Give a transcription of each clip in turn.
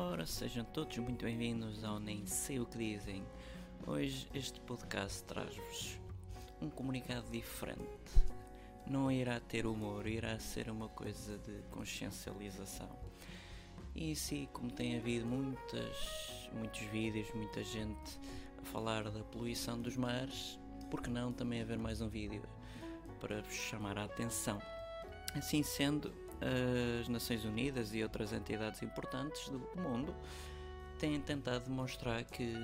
Ora, sejam todos muito bem-vindos ao Nem Sei O Que Dizem. Hoje este podcast traz-vos um comunicado diferente. Não irá ter humor, irá ser uma coisa de consciencialização. E sim, como tem havido muitas, muitos vídeos, muita gente a falar da poluição dos mares, por que não também haver mais um vídeo para vos chamar a atenção? Assim sendo, as Nações Unidas e outras entidades importantes do mundo têm tentado demonstrar que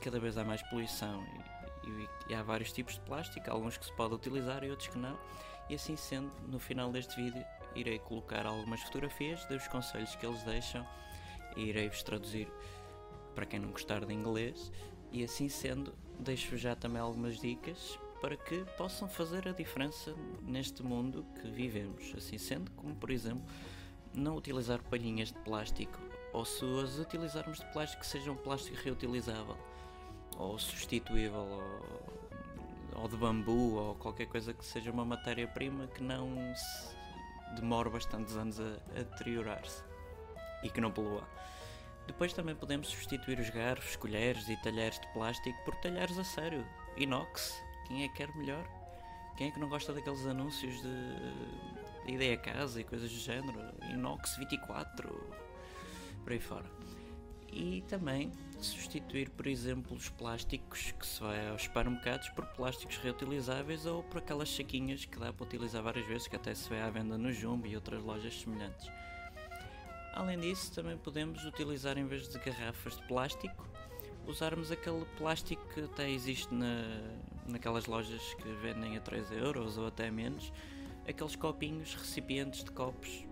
cada vez há mais poluição e, e, e, há vários tipos de plástico, alguns que se pode utilizar e outros que não. E assim sendo, no final deste vídeo irei colocar algumas fotografias dos conselhos que eles deixam e irei-vos traduzir para quem não gostar de inglês. E assim sendo, deixo já também algumas dicas para que possam fazer a diferença neste mundo que vivemos. Assim sendo, como por exemplo, não utilizar palhinhas de plástico, ou se as utilizarmos de plástico, que seja um plástico reutilizável, ou substituível, ou, ou de bambu, ou qualquer coisa que seja uma matéria-prima que não se demore bastantes anos a, a deteriorar-se e que não polua. Depois também podemos substituir os garfos, colheres e talheres de plástico por talheres a sério, inox, quem é que quer melhor? Quem é que não gosta daqueles anúncios de, de ideia casa e coisas do género? Inox 24, por aí fora. E também substituir, por exemplo, os plásticos que se vai aos supermercados por plásticos reutilizáveis ou por aquelas saquinhas que dá para utilizar várias vezes, que até se vê à venda no Jumbo e outras lojas semelhantes. Além disso, também podemos utilizar em vez de garrafas de plástico, usarmos aquele plástico que até existe na, naquelas lojas que vendem a 3 euros ou até menos, aqueles copinhos, recipientes de copos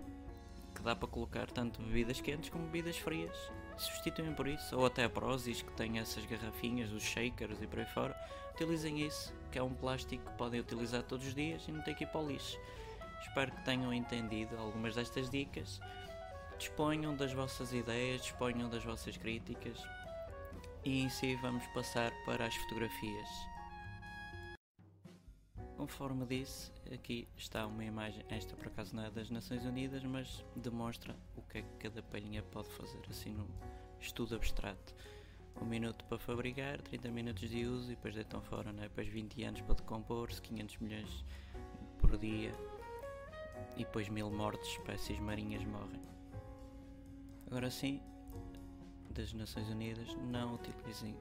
que dá para colocar tanto bebidas quentes como bebidas frias. Substituem por isso, ou até a Prozis que tem essas garrafinhas, os shakers e por aí fora. Utilizem isso, que é um plástico que podem utilizar todos os dias e não tem que ir para o lixo. Espero que tenham entendido algumas destas dicas. Disponham das vossas ideias, disponham das vossas críticas. E em si vamos passar para as fotografias. Conforme disse, aqui está uma imagem, esta por acaso não é das Nações Unidas, mas demonstra o que é que cada palhinha pode fazer, assim num estudo abstrato. Um minuto para fabricar, 30 minutos de uso e depois deitam fora, né? depois 20 anos para decompor-se, 500 milhões por dia e depois mil mortes, espécies marinhas morrem. Agora sim, das Nações Unidas, não utilizem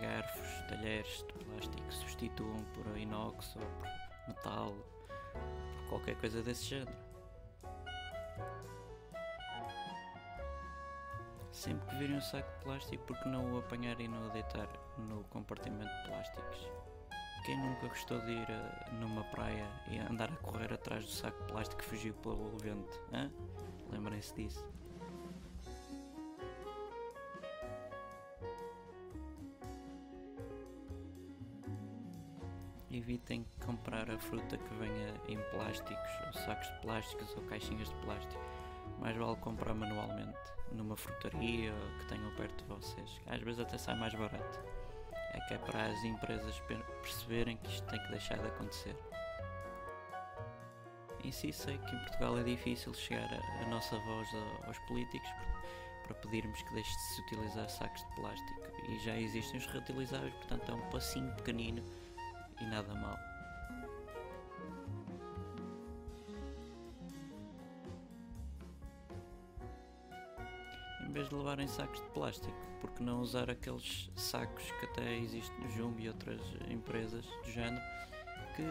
garfos, talheres de plástico substituam por inox ou por metal, por qualquer coisa desse género. Sempre que virem um saco de plástico, porque não o apanhar e não o deitar no compartimento de plásticos? Quem nunca gostou de ir a, numa praia e andar a correr atrás do saco de plástico que fugiu pelo vento? Lembrem-se disso. Evitem comprar a fruta que venha em plásticos, ou sacos de plásticos ou caixinhas de plástico. Mais vale comprar manualmente numa frutaria que tenham perto de vocês. Às vezes até sai mais barato. É que é para as empresas perceberem que isto tem que deixar de acontecer. Em si sei que em Portugal é difícil chegar a, nossa voz aos políticos para pedirmos que deixe de se utilizar sacos de plástico. E já existem os reutilizáveis, portanto é um passinho pequenino e nada mal. Em vez de levarem sacos de plástico, porque não usar aqueles sacos que até existem no Jumbo e outras empresas do género que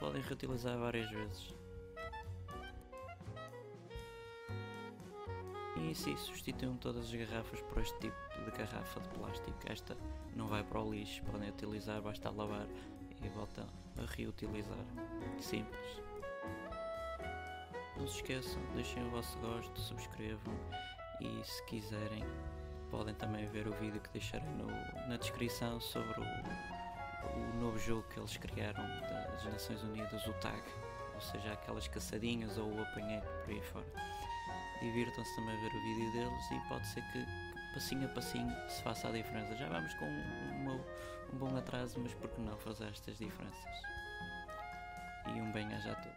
podem reutilizar várias vezes? E sim, substituam todas as garrafas por este tipo de garrafa de plástico. Esta não vai para o lixo, podem utilizar, basta lavar e voltam a reutilizar. Simples. Não se esqueçam, deixem o vosso gosto, subscrevam e se quiserem podem também ver o vídeo que deixarei no, na descrição sobre o, o novo jogo que eles criaram das Nações Unidas, o TAG, ou seja, aquelas caçadinhas ou o apanheiro por aí fora. Divirtam-se também a ver o vídeo deles e pode ser que passinho a passinho se faça a diferença. Já vamos com uma, um bom atraso, mas por que não fazer estas diferenças? E um bem-aja a todos.